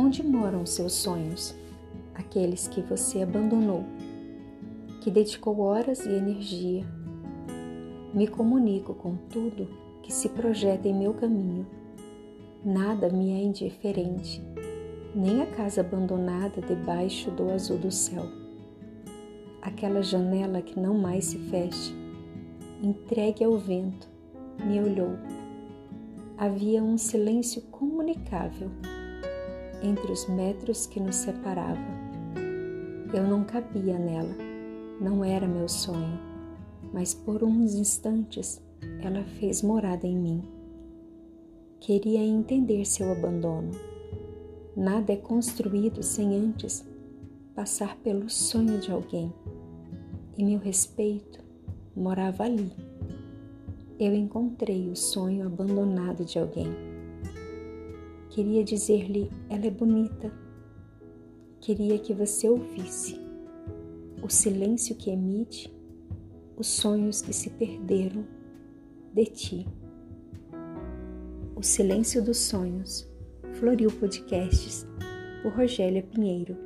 Onde moram os seus sonhos? Aqueles que você abandonou, que dedicou horas e energia. Me comunico com tudo que se projeta em meu caminho. Nada me é indiferente, nem a casa abandonada debaixo do azul do céu. Aquela janela que não mais se fecha, entregue ao vento, me olhou. Havia um silêncio comunicável entre os metros que nos separavam. Eu não cabia nela, não era meu sonho, mas por uns instantes ela fez morada em mim. Queria entender seu abandono. Nada é construído sem antes passar pelo sonho de alguém. E meu respeito morava ali. Eu encontrei o sonho abandonado de alguém. Queria dizer-lhe: ela é bonita. Queria que você ouvisse o silêncio que emite, os sonhos que se perderam de ti. O Silêncio dos Sonhos, Floril Podcasts, por Rogélia Pinheiro.